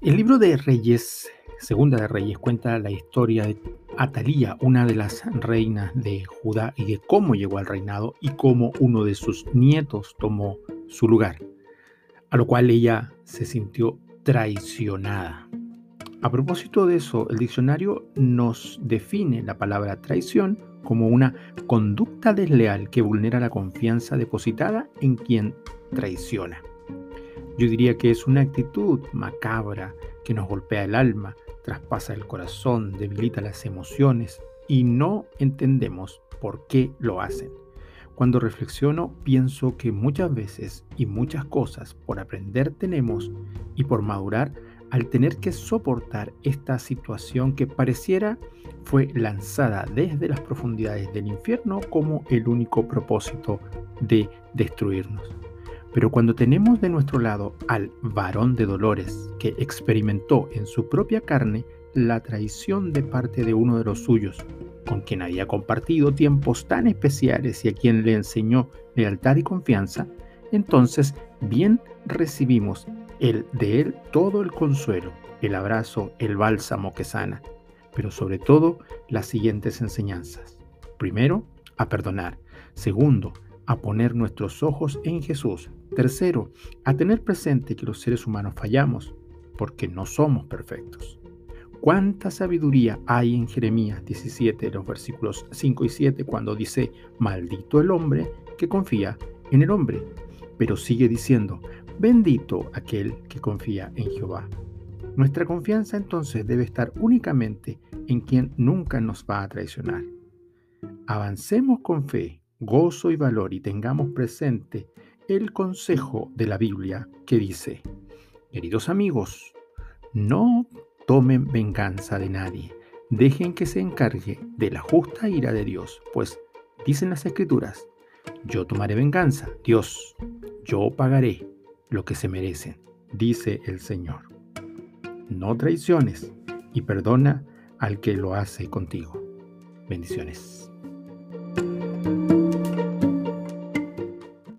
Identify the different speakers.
Speaker 1: El libro de Reyes, Segunda de Reyes, cuenta la historia de Atalía, una de las reinas de Judá, y de cómo llegó al reinado y cómo uno de sus nietos tomó su lugar, a lo cual ella se sintió traicionada. A propósito de eso, el diccionario nos define la palabra traición como una conducta desleal que vulnera la confianza depositada en quien traiciona. Yo diría que es una actitud macabra que nos golpea el alma, traspasa el corazón, debilita las emociones y no entendemos por qué lo hacen. Cuando reflexiono pienso que muchas veces y muchas cosas por aprender tenemos y por madurar al tener que soportar esta situación que pareciera fue lanzada desde las profundidades del infierno como el único propósito de destruirnos. Pero cuando tenemos de nuestro lado al varón de dolores que experimentó en su propia carne la traición de parte de uno de los suyos, con quien había compartido tiempos tan especiales y a quien le enseñó lealtad y confianza, entonces bien recibimos el de él todo el consuelo, el abrazo, el bálsamo que sana, pero sobre todo las siguientes enseñanzas. Primero, a perdonar. Segundo, a poner nuestros ojos en Jesús. Tercero, a tener presente que los seres humanos fallamos porque no somos perfectos. ¿Cuánta sabiduría hay en Jeremías 17, los versículos 5 y 7, cuando dice, maldito el hombre que confía en el hombre? Pero sigue diciendo, bendito aquel que confía en Jehová. Nuestra confianza entonces debe estar únicamente en quien nunca nos va a traicionar. Avancemos con fe gozo y valor y tengamos presente el consejo de la Biblia que dice, queridos amigos, no tomen venganza de nadie, dejen que se encargue de la justa ira de Dios, pues dicen las escrituras, yo tomaré venganza, Dios, yo pagaré lo que se merecen, dice el Señor. No traiciones y perdona al que lo hace contigo. Bendiciones.